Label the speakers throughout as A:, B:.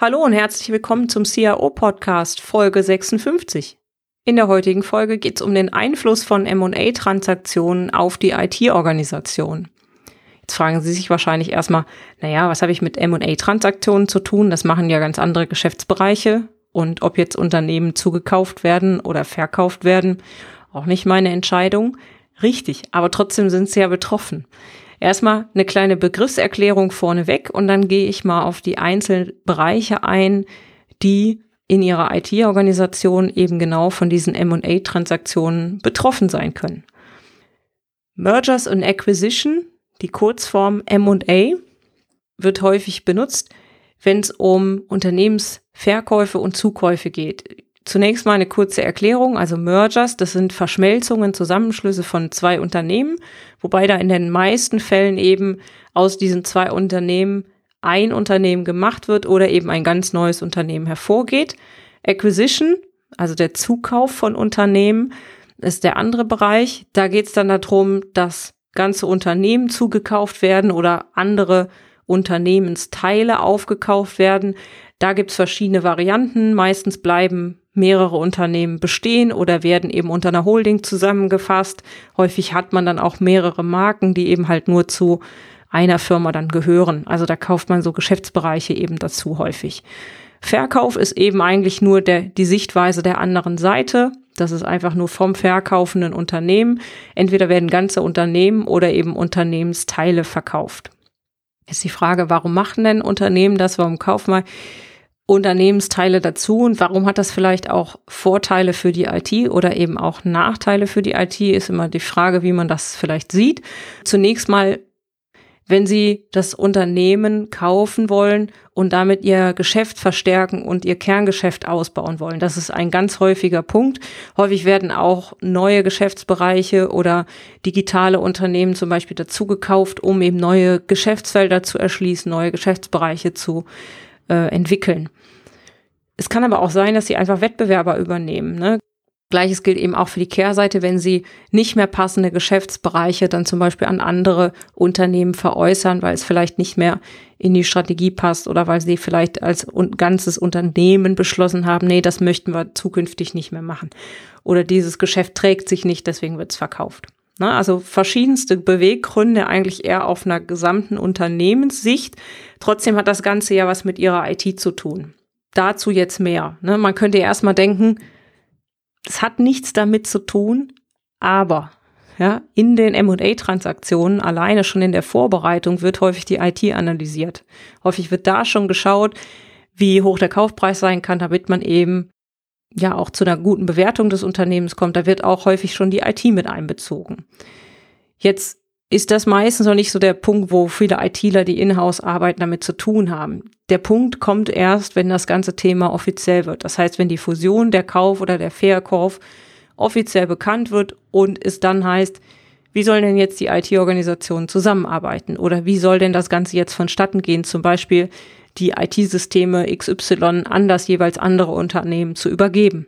A: Hallo und herzlich willkommen zum CIO Podcast Folge 56. In der heutigen Folge geht es um den Einfluss von M&A-Transaktionen auf die IT-Organisation. Jetzt fragen Sie sich wahrscheinlich erstmal, naja, was habe ich mit M&A-Transaktionen zu tun? Das machen ja ganz andere Geschäftsbereiche. Und ob jetzt Unternehmen zugekauft werden oder verkauft werden, auch nicht meine Entscheidung. Richtig, aber trotzdem sind sie ja betroffen. Erstmal eine kleine Begriffserklärung vorneweg und dann gehe ich mal auf die einzelnen Bereiche ein, die in ihrer IT-Organisation eben genau von diesen M&A-Transaktionen betroffen sein können. Mergers and Acquisition die Kurzform M&A wird häufig benutzt, wenn es um Unternehmensverkäufe und Zukäufe geht. Zunächst mal eine kurze Erklärung. Also Mergers, das sind Verschmelzungen, Zusammenschlüsse von zwei Unternehmen, wobei da in den meisten Fällen eben aus diesen zwei Unternehmen ein Unternehmen gemacht wird oder eben ein ganz neues Unternehmen hervorgeht. Acquisition, also der Zukauf von Unternehmen, ist der andere Bereich. Da geht es dann darum, dass ganze Unternehmen zugekauft werden oder andere Unternehmensteile aufgekauft werden. Da gibt's verschiedene Varianten. Meistens bleiben mehrere Unternehmen bestehen oder werden eben unter einer Holding zusammengefasst. Häufig hat man dann auch mehrere Marken, die eben halt nur zu einer Firma dann gehören. Also da kauft man so Geschäftsbereiche eben dazu häufig. Verkauf ist eben eigentlich nur der, die Sichtweise der anderen Seite. Das ist einfach nur vom verkaufenden Unternehmen. Entweder werden ganze Unternehmen oder eben Unternehmensteile verkauft. Ist die Frage, warum machen denn Unternehmen das? Warum kaufen wir Unternehmensteile dazu? Und warum hat das vielleicht auch Vorteile für die IT oder eben auch Nachteile für die IT? Ist immer die Frage, wie man das vielleicht sieht. Zunächst mal wenn sie das Unternehmen kaufen wollen und damit ihr Geschäft verstärken und ihr Kerngeschäft ausbauen wollen. Das ist ein ganz häufiger Punkt. Häufig werden auch neue Geschäftsbereiche oder digitale Unternehmen zum Beispiel dazu gekauft, um eben neue Geschäftsfelder zu erschließen, neue Geschäftsbereiche zu äh, entwickeln. Es kann aber auch sein, dass sie einfach Wettbewerber übernehmen. Ne? Gleiches gilt eben auch für die Kehrseite, wenn Sie nicht mehr passende Geschäftsbereiche dann zum Beispiel an andere Unternehmen veräußern, weil es vielleicht nicht mehr in die Strategie passt oder weil Sie vielleicht als ganzes Unternehmen beschlossen haben, nee, das möchten wir zukünftig nicht mehr machen. Oder dieses Geschäft trägt sich nicht, deswegen wird es verkauft. Na, also verschiedenste Beweggründe eigentlich eher auf einer gesamten Unternehmenssicht. Trotzdem hat das Ganze ja was mit Ihrer IT zu tun. Dazu jetzt mehr. Ne? Man könnte erstmal denken, es hat nichts damit zu tun, aber ja, in den M&A-Transaktionen, alleine schon in der Vorbereitung, wird häufig die IT analysiert. Häufig wird da schon geschaut, wie hoch der Kaufpreis sein kann, damit man eben ja auch zu einer guten Bewertung des Unternehmens kommt. Da wird auch häufig schon die IT mit einbezogen. Jetzt ist das meistens noch nicht so der Punkt, wo viele ITler, die in-house arbeiten, damit zu tun haben. Der Punkt kommt erst, wenn das ganze Thema offiziell wird. Das heißt, wenn die Fusion, der Kauf oder der Verkauf offiziell bekannt wird und es dann heißt, wie sollen denn jetzt die IT-Organisationen zusammenarbeiten? Oder wie soll denn das Ganze jetzt vonstatten gehen? Zum Beispiel die IT-Systeme XY an das jeweils andere Unternehmen zu übergeben.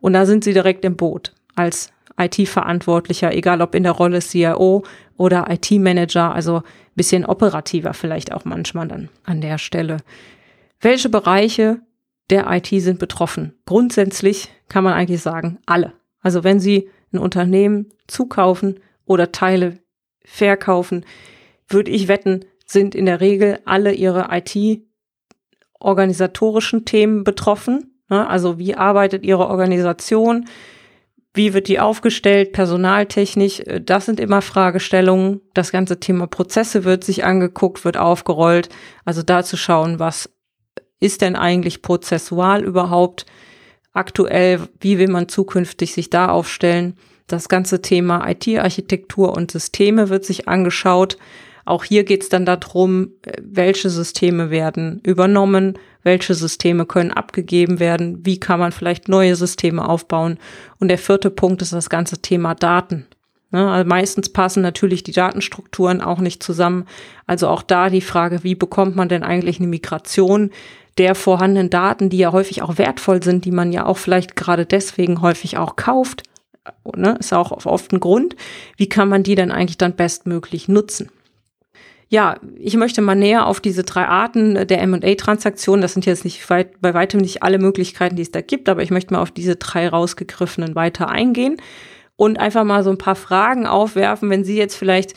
A: Und da sind sie direkt im Boot als IT-Verantwortlicher, egal ob in der Rolle CIO oder IT-Manager, also bisschen operativer vielleicht auch manchmal dann an der Stelle. Welche Bereiche der IT sind betroffen? Grundsätzlich kann man eigentlich sagen, alle. Also wenn Sie ein Unternehmen zukaufen oder Teile verkaufen, würde ich wetten, sind in der Regel alle Ihre IT-organisatorischen Themen betroffen. Ne? Also wie arbeitet Ihre Organisation? Wie wird die aufgestellt, personaltechnisch? Äh, das sind immer Fragestellungen. Das ganze Thema Prozesse wird sich angeguckt, wird aufgerollt. Also da zu schauen, was ist denn eigentlich prozessual überhaupt aktuell? Wie will man zukünftig sich da aufstellen? Das ganze Thema IT-Architektur und Systeme wird sich angeschaut. Auch hier geht es dann darum, welche Systeme werden übernommen, welche Systeme können abgegeben werden, wie kann man vielleicht neue Systeme aufbauen. Und der vierte Punkt ist das ganze Thema Daten. Ne, also meistens passen natürlich die Datenstrukturen auch nicht zusammen. Also auch da die Frage, wie bekommt man denn eigentlich eine Migration der vorhandenen Daten, die ja häufig auch wertvoll sind, die man ja auch vielleicht gerade deswegen häufig auch kauft, ne, ist auch oft ein Grund. Wie kann man die dann eigentlich dann bestmöglich nutzen? Ja, ich möchte mal näher auf diese drei Arten der M&A-Transaktionen, das sind jetzt nicht weit, bei weitem nicht alle Möglichkeiten, die es da gibt, aber ich möchte mal auf diese drei rausgegriffenen weiter eingehen und einfach mal so ein paar Fragen aufwerfen, wenn Sie jetzt vielleicht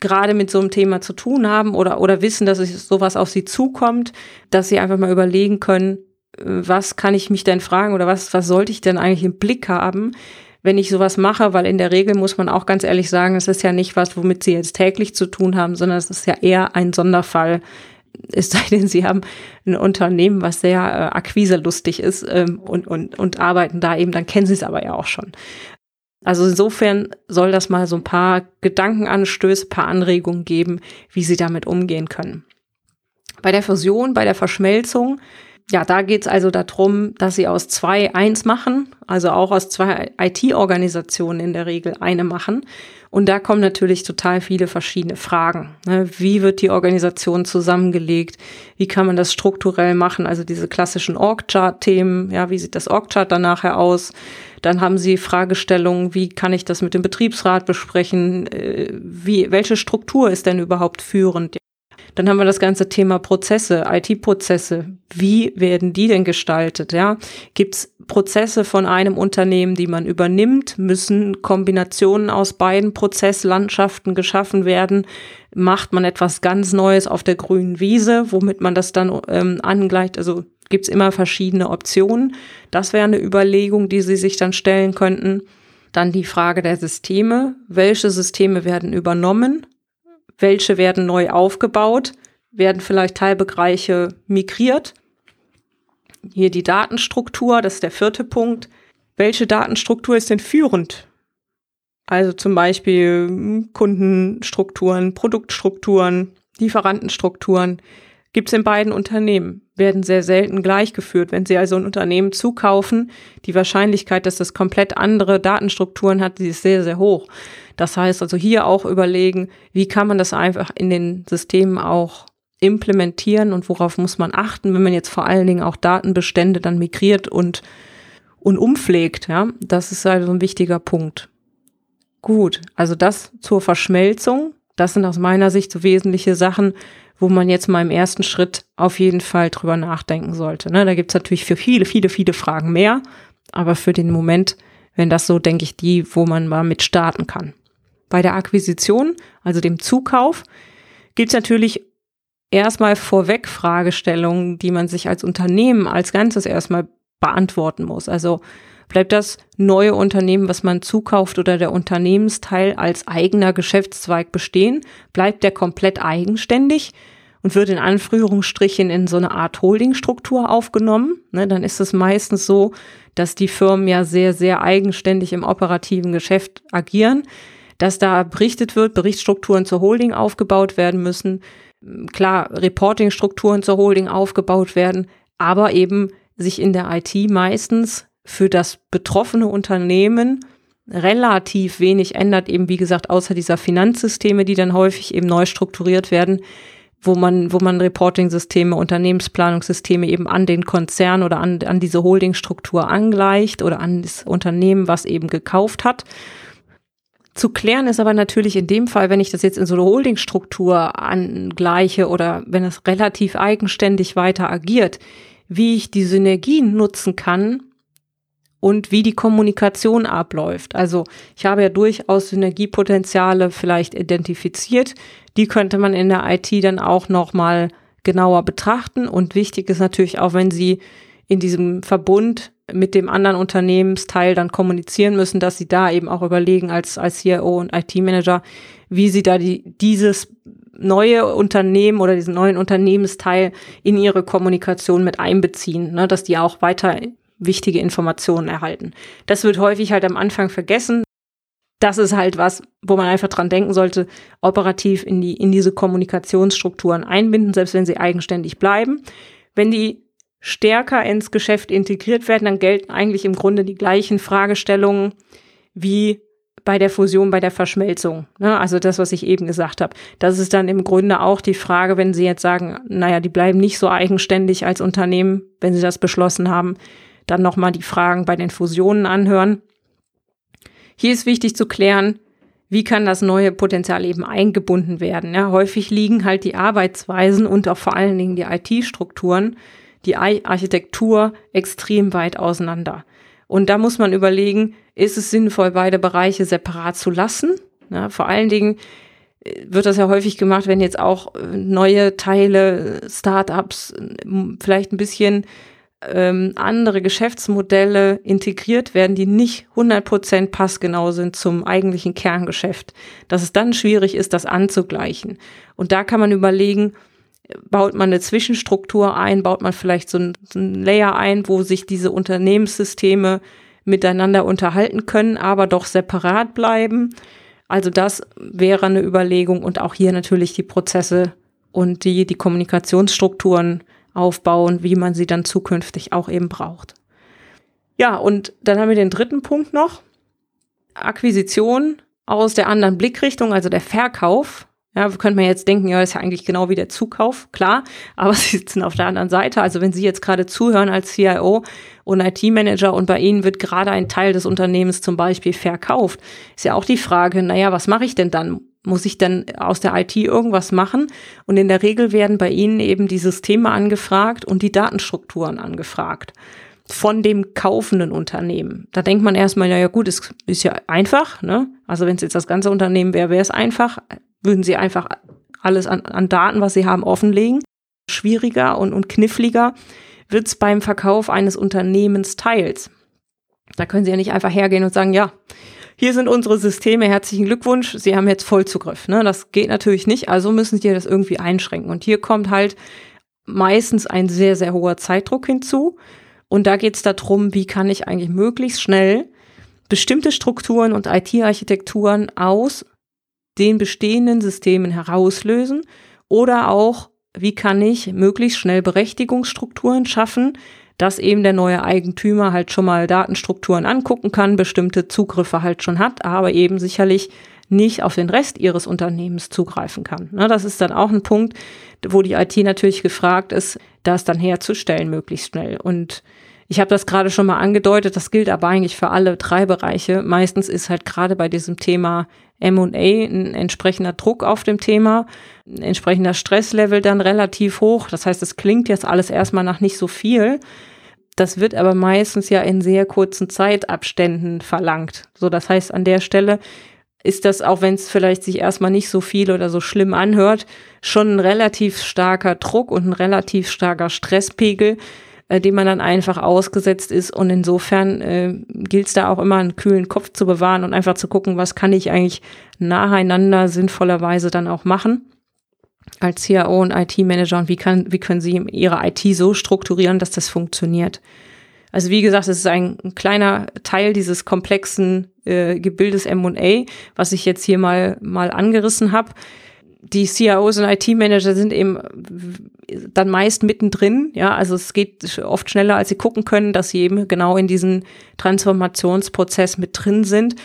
A: gerade mit so einem Thema zu tun haben oder, oder wissen, dass es sowas auf Sie zukommt, dass Sie einfach mal überlegen können, äh, was kann ich mich denn fragen oder was, was sollte ich denn eigentlich im Blick haben, wenn ich sowas mache, weil in der Regel muss man auch ganz ehrlich sagen, es ist ja nicht was, womit Sie jetzt täglich zu tun haben, sondern es ist ja eher ein Sonderfall, es sei denn, sie haben ein Unternehmen, was sehr äh, akquiselustig ist ähm, und, und, und arbeiten da eben, dann kennen sie es aber ja auch schon. Also insofern soll das mal so ein paar Gedankenanstöße, paar Anregungen geben, wie Sie damit umgehen können. Bei der Fusion, bei der Verschmelzung, ja, da geht's also darum, dass Sie aus zwei eins machen, also auch aus zwei IT-Organisationen in der Regel eine machen. Und da kommen natürlich total viele verschiedene Fragen. Ne? Wie wird die Organisation zusammengelegt? Wie kann man das strukturell machen? Also diese klassischen Org-Chart-Themen, ja, wie sieht das Org-Chart dann nachher aus? Dann haben Sie Fragestellungen, wie kann ich das mit dem Betriebsrat besprechen? Äh, wie, welche Struktur ist denn überhaupt führend? Dann haben wir das ganze Thema Prozesse, IT-Prozesse. Wie werden die denn gestaltet? Ja, gibt es Prozesse von einem Unternehmen, die man übernimmt? Müssen Kombinationen aus beiden Prozesslandschaften geschaffen werden? Macht man etwas ganz Neues auf der grünen Wiese, womit man das dann ähm, angleicht? Also gibt's immer verschiedene Optionen. Das wäre eine Überlegung, die Sie sich dann stellen könnten. Dann die Frage der Systeme. Welche Systeme werden übernommen? Welche werden neu aufgebaut? Werden vielleicht Teilbereiche migriert? Hier die Datenstruktur, das ist der vierte Punkt. Welche Datenstruktur ist denn führend? Also zum Beispiel Kundenstrukturen, Produktstrukturen, Lieferantenstrukturen gibt es in beiden Unternehmen, werden sehr selten gleichgeführt. Wenn Sie also ein Unternehmen zukaufen, die Wahrscheinlichkeit, dass das komplett andere Datenstrukturen hat, die ist sehr, sehr hoch. Das heißt also hier auch überlegen, wie kann man das einfach in den Systemen auch implementieren und worauf muss man achten, wenn man jetzt vor allen Dingen auch Datenbestände dann migriert und, und umpflegt. Ja, das ist also ein wichtiger Punkt. Gut, also das zur Verschmelzung. Das sind aus meiner Sicht so wesentliche Sachen, wo man jetzt mal im ersten Schritt auf jeden Fall drüber nachdenken sollte. Ne? Da gibt's natürlich für viele, viele, viele Fragen mehr, aber für den Moment, wenn das so, denke ich, die, wo man mal mit starten kann. Bei der Akquisition, also dem Zukauf, gibt's natürlich erstmal vorweg Fragestellungen, die man sich als Unternehmen als Ganzes erstmal beantworten muss. Also bleibt das neue Unternehmen, was man zukauft oder der Unternehmensteil als eigener Geschäftszweig bestehen? Bleibt der komplett eigenständig? Und wird in Anführungsstrichen in so eine Art Holdingstruktur aufgenommen, ne, dann ist es meistens so, dass die Firmen ja sehr, sehr eigenständig im operativen Geschäft agieren, dass da berichtet wird, Berichtsstrukturen zur Holding aufgebaut werden müssen, klar, Reportingstrukturen zur Holding aufgebaut werden, aber eben sich in der IT meistens für das betroffene Unternehmen relativ wenig ändert, eben wie gesagt, außer dieser Finanzsysteme, die dann häufig eben neu strukturiert werden, wo man, wo man Reporting-Systeme, Unternehmensplanungssysteme eben an den Konzern oder an, an diese Holdingstruktur angleicht oder an das Unternehmen, was eben gekauft hat. Zu klären ist aber natürlich in dem Fall, wenn ich das jetzt in so eine Holdingstruktur angleiche oder wenn es relativ eigenständig weiter agiert, wie ich die Synergien nutzen kann und wie die Kommunikation abläuft. Also ich habe ja durchaus Synergiepotenziale vielleicht identifiziert. Die könnte man in der IT dann auch nochmal genauer betrachten. Und wichtig ist natürlich auch, wenn Sie in diesem Verbund mit dem anderen Unternehmensteil dann kommunizieren müssen, dass Sie da eben auch überlegen als, als CIO und IT-Manager, wie Sie da die, dieses neue Unternehmen oder diesen neuen Unternehmensteil in ihre Kommunikation mit einbeziehen, ne, dass die auch weiter wichtige Informationen erhalten. Das wird häufig halt am Anfang vergessen. das ist halt was, wo man einfach dran denken sollte, operativ in die, in diese Kommunikationsstrukturen einbinden, selbst wenn sie eigenständig bleiben. Wenn die stärker ins Geschäft integriert werden, dann gelten eigentlich im Grunde die gleichen Fragestellungen wie bei der Fusion, bei der Verschmelzung. Ne? Also das, was ich eben gesagt habe. Das ist dann im Grunde auch die Frage, wenn Sie jetzt sagen, naja, die bleiben nicht so eigenständig als Unternehmen, wenn Sie das beschlossen haben, dann nochmal die Fragen bei den Fusionen anhören. Hier ist wichtig zu klären, wie kann das neue Potenzial eben eingebunden werden. Ja, häufig liegen halt die Arbeitsweisen und auch vor allen Dingen die IT-Strukturen, die Architektur extrem weit auseinander. Und da muss man überlegen, ist es sinnvoll, beide Bereiche separat zu lassen? Ja, vor allen Dingen äh, wird das ja häufig gemacht, wenn jetzt auch äh, neue Teile, Startups vielleicht ein bisschen ähm, andere Geschäftsmodelle integriert werden, die nicht 100% passgenau sind zum eigentlichen Kerngeschäft, dass es dann schwierig ist, das anzugleichen. Und da kann man überlegen, baut man eine Zwischenstruktur ein, baut man vielleicht so ein, so ein Layer ein, wo sich diese Unternehmenssysteme miteinander unterhalten können, aber doch separat bleiben. Also das wäre eine Überlegung und auch hier natürlich die Prozesse und die, die Kommunikationsstrukturen aufbauen, wie man sie dann zukünftig auch eben braucht. Ja, und dann haben wir den dritten Punkt noch. Akquisition aus der anderen Blickrichtung, also der Verkauf. Ja, könnte man jetzt denken, ja, ist ja eigentlich genau wie der Zukauf, klar, aber sie sitzen auf der anderen Seite. Also wenn Sie jetzt gerade zuhören als CIO und IT-Manager und bei Ihnen wird gerade ein Teil des Unternehmens zum Beispiel verkauft, ist ja auch die Frage, naja, was mache ich denn dann? Muss ich denn aus der IT irgendwas machen? Und in der Regel werden bei Ihnen eben die Systeme angefragt und die Datenstrukturen angefragt von dem kaufenden Unternehmen. Da denkt man erstmal, ja, ja gut, es ist ja einfach. Ne? Also wenn es jetzt das ganze Unternehmen wäre, wäre es einfach. Würden Sie einfach alles an, an Daten, was Sie haben, offenlegen. Schwieriger und, und kniffliger wird es beim Verkauf eines Unternehmensteils. Da können Sie ja nicht einfach hergehen und sagen, ja, hier sind unsere Systeme, herzlichen Glückwunsch, Sie haben jetzt Vollzugriff. Ne? Das geht natürlich nicht, also müssen Sie das irgendwie einschränken. Und hier kommt halt meistens ein sehr, sehr hoher Zeitdruck hinzu. Und da geht es darum, wie kann ich eigentlich möglichst schnell bestimmte Strukturen und IT-Architekturen aus den bestehenden Systemen herauslösen oder auch, wie kann ich möglichst schnell Berechtigungsstrukturen schaffen, dass eben der neue Eigentümer halt schon mal Datenstrukturen angucken kann, bestimmte Zugriffe halt schon hat, aber eben sicherlich nicht auf den Rest ihres Unternehmens zugreifen kann. Ne, das ist dann auch ein Punkt, wo die IT natürlich gefragt ist, das dann herzustellen möglichst schnell. Und ich habe das gerade schon mal angedeutet, das gilt aber eigentlich für alle drei Bereiche. Meistens ist halt gerade bei diesem Thema M&A ein entsprechender Druck auf dem Thema, ein entsprechender Stresslevel dann relativ hoch. Das heißt, es klingt jetzt alles erstmal nach nicht so viel, das wird aber meistens ja in sehr kurzen Zeitabständen verlangt. So, das heißt, an der Stelle ist das, auch wenn es vielleicht sich erstmal nicht so viel oder so schlimm anhört, schon ein relativ starker Druck und ein relativ starker Stresspegel, äh, dem man dann einfach ausgesetzt ist. Und insofern äh, gilt es da auch immer einen kühlen Kopf zu bewahren und einfach zu gucken, was kann ich eigentlich nacheinander sinnvollerweise dann auch machen als CIO und IT-Manager und wie, kann, wie können Sie Ihre IT so strukturieren, dass das funktioniert. Also wie gesagt, es ist ein, ein kleiner Teil dieses komplexen äh, Gebildes M&A, was ich jetzt hier mal, mal angerissen habe. Die CIOs und IT-Manager sind eben dann meist mittendrin. Ja, also es geht oft schneller, als sie gucken können, dass sie eben genau in diesen Transformationsprozess mit drin sind.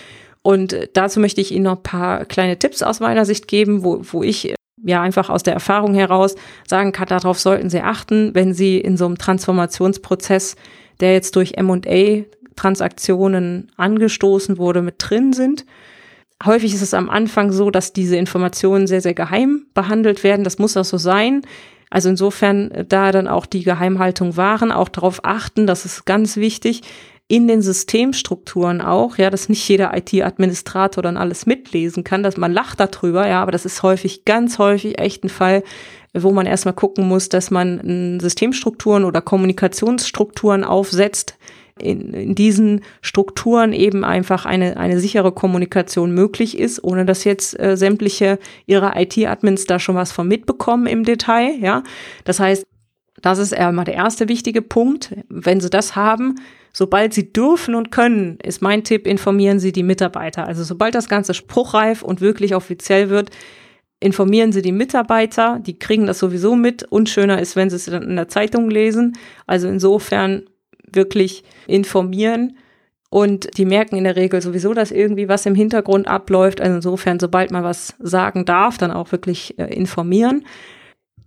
A: Und dazu möchte ich Ihnen noch ein paar kleine Tipps aus meiner Sicht geben, wo, wo ich ja einfach aus der Erfahrung heraus sagen kann, darauf sollten Sie achten, wenn Sie in so einem Transformationsprozess, der jetzt durch M&A-Transaktionen angestoßen wurde, mit drin sind. Häufig ist es am Anfang so, dass diese Informationen sehr, sehr geheim behandelt werden. Das muss auch so sein. Also insofern äh, da dann auch die Geheimhaltung wahren, auch darauf achten, das ist ganz wichtig, in den Systemstrukturen auch, ja, dass nicht jeder IT-Administrator dann alles mitlesen kann, dass man lacht darüber, ja, aber das ist häufig, ganz häufig echt ein Fall, wo man erstmal gucken muss, dass man Systemstrukturen oder Kommunikationsstrukturen aufsetzt, in, in diesen Strukturen eben einfach eine, eine sichere Kommunikation möglich ist, ohne dass jetzt äh, sämtliche ihrer IT-Admins da schon was von mitbekommen im Detail, ja. Das heißt, Das ist einmal der erste wichtige Punkt. Wenn Sie das haben, sobald Sie dürfen und können, ist mein Tipp, informieren Sie die Mitarbeiter. Also sobald das Ganze spruchreif und wirklich offiziell wird, informieren Sie die Mitarbeiter. Die kriegen das sowieso mit. Unschöner ist, wenn Sie es dann in der Zeitung lesen. Also insofern wirklich informieren. Und die merken in der Regel sowieso, dass irgendwie was im Hintergrund abläuft. Also insofern, sobald man was sagen darf, dann auch wirklich äh, informieren.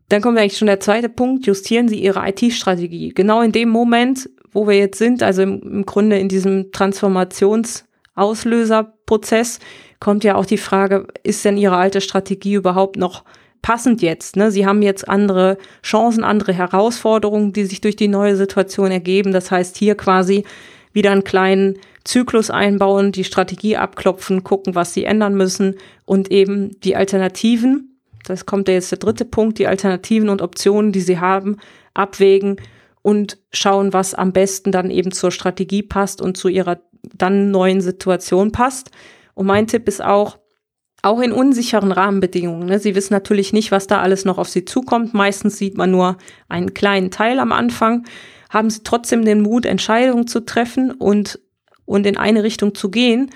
A: Dann kommt eigentlich schon der zweite Punkt, justieren Sie Ihre IT-Strategie. Genau in dem Moment, wo wir jetzt sind, also im, im Grunde in diesem Transformationsauslöserprozess, kommt ja auch die Frage, ist denn Ihre alte Strategie überhaupt noch passend jetzt? Ne? Sie haben jetzt andere Chancen, andere Herausforderungen, die sich durch die neue Situation ergeben. Das heißt, hier quasi wieder einen kleinen Zyklus einbauen, die Strategie abklopfen, gucken, was sie ändern müssen und eben die Alternativen das kommt ja jetzt der dritte Punkt, die Alternativen und Optionen, die sie haben, abwägen und schauen, was am besten dann eben zur Strategie passt und zu ihrer dann neuen Situation passt. Und mein Tipp ist auch, auch in unsicheren Rahmenbedingungen. Ne? Sie wissen natürlich nicht, was da alles noch auf Sie zukommt. Meistens sieht man nur einen kleinen Teil am Anfang. Haben Sie trotzdem den Mut, Entscheidungen zu treffen und, und in eine Richtung zu gehen.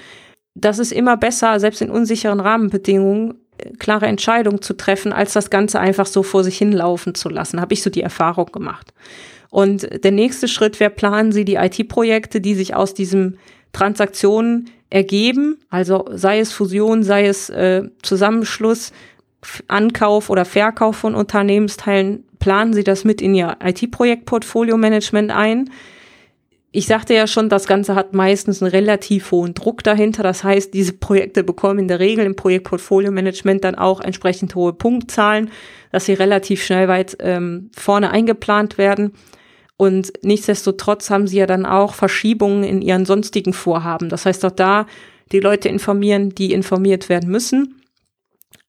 A: Das ist immer besser, selbst in unsicheren Rahmenbedingungen, klare Entscheidung zu treffen, als das Ganze einfach so vor sich hinlaufen zu lassen. Habe ich so die Erfahrung gemacht. Und der nächste Schritt wäre, planen Sie die IT-Projekte, die sich aus diesem Transaktionen ergeben, also sei es Fusion, sei es äh, Zusammenschluss, Ankauf oder Verkauf von Unternehmensteilen, planen Sie das mit in Ihr IT-Projekt-Portfolio-Management ein ich sagte ja schon, das Ganze hat meistens einen relativ hohen Druck dahinter. Das heißt, diese Projekte bekommen in der Regel im Projektportfolio-Management dann auch entsprechend hohe Punktzahlen, dass sie relativ schnell weit ähm, vorne eingeplant werden. Und nichtsdestotrotz haben sie ja dann auch Verschiebungen in ihren sonstigen Vorhaben. Das heißt auch da die Leute informieren, die informiert werden müssen.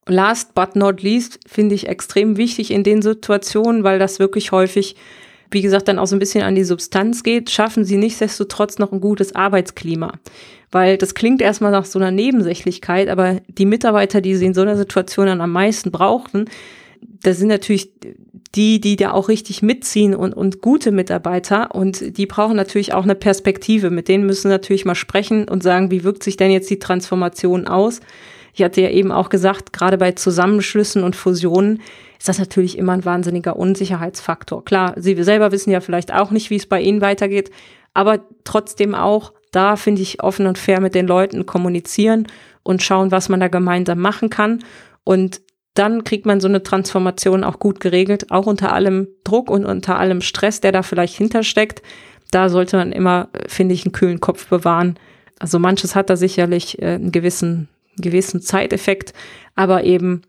A: Last but not least finde ich extrem wichtig in den Situationen, weil das wirklich häufig wie gesagt, dann auch so ein bisschen an die Substanz geht, schaffen sie nichtsdestotrotz noch ein gutes Arbeitsklima. Weil das klingt erstmal nach so einer Nebensächlichkeit, aber die Mitarbeiter, die sie in so einer Situation dann am meisten brauchten, das sind natürlich die, die da auch richtig mitziehen und, und gute Mitarbeiter und die brauchen natürlich auch eine Perspektive. Mit denen müssen natürlich mal sprechen und sagen, wie wirkt sich denn jetzt die Transformation aus? Ich hatte ja eben auch gesagt, gerade bei Zusammenschlüssen und Fusionen ist das natürlich immer ein wahnsinniger Unsicherheitsfaktor. Klar, Sie selber wissen ja vielleicht auch nicht, wie es bei Ihnen weitergeht, aber trotzdem auch da finde ich offen und fair mit den Leuten kommunizieren und schauen, was man da gemeinsam machen kann. Und dann kriegt man so eine Transformation auch gut geregelt, auch unter allem Druck und unter allem Stress, der da vielleicht hintersteckt. Da sollte man immer, finde ich, einen kühlen Kopf bewahren. Also manches hat da sicherlich äh, einen gewissen, gewissen Zeiteffekt, aber eben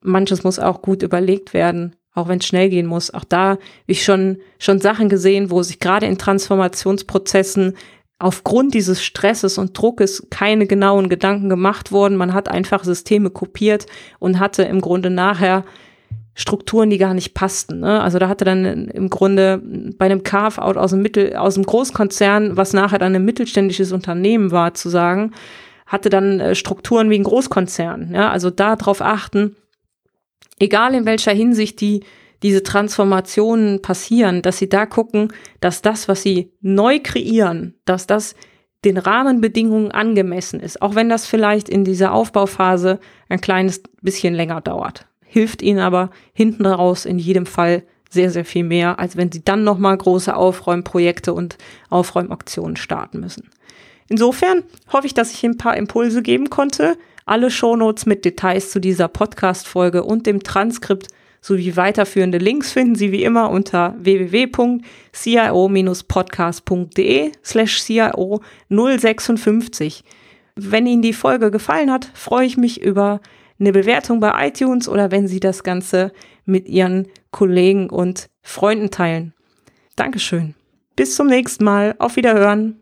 A: manches muss auch gut überlegt werden, auch wenn es schnell gehen muss. Auch da habe ich schon, schon Sachen gesehen, wo sich gerade in Transformationsprozessen aufgrund dieses Stresses und Druckes keine genauen Gedanken gemacht wurden. Man hat einfach Systeme kopiert und hatte im Grunde nachher Strukturen, die gar nicht passten. Ne? Also da hatte dann im Grunde bei einem Carve-out aus dem Mittel, aus dem Großkonzern, was nachher dann ein mittelständisches Unternehmen war, zu sagen, hatte dann äh, Strukturen wie ein Großkonzern. Ja? Also da drauf achten, egal in welcher Hinsicht die diese Transformationen passieren, dass sie da gucken, dass das, was sie neu kreieren, dass das den Rahmenbedingungen angemessen ist, auch wenn das vielleicht in dieser Aufbauphase ein kleines bisschen länger dauert. Hilft ihnen aber hinten raus in jedem Fall sehr, sehr viel mehr, als wenn sie dann nochmal große Aufräumprojekte und Aufräumaktionen starten müssen. Insofern hoffe ich, dass ich ein paar Impulse geben konnte, alle Shownotes mit Details zu dieser Podcast-Folge und dem Transkript sowie weiterführende Links finden Sie wie immer unter www.cio-podcast.de slash cio 056. Wenn Ihnen die Folge gefallen hat, freue ich mich über eine Bewertung bei iTunes oder wenn Sie das Ganze mit Ihren Kollegen und Freunden teilen. Dankeschön. Bis zum nächsten Mal. Auf Wiederhören.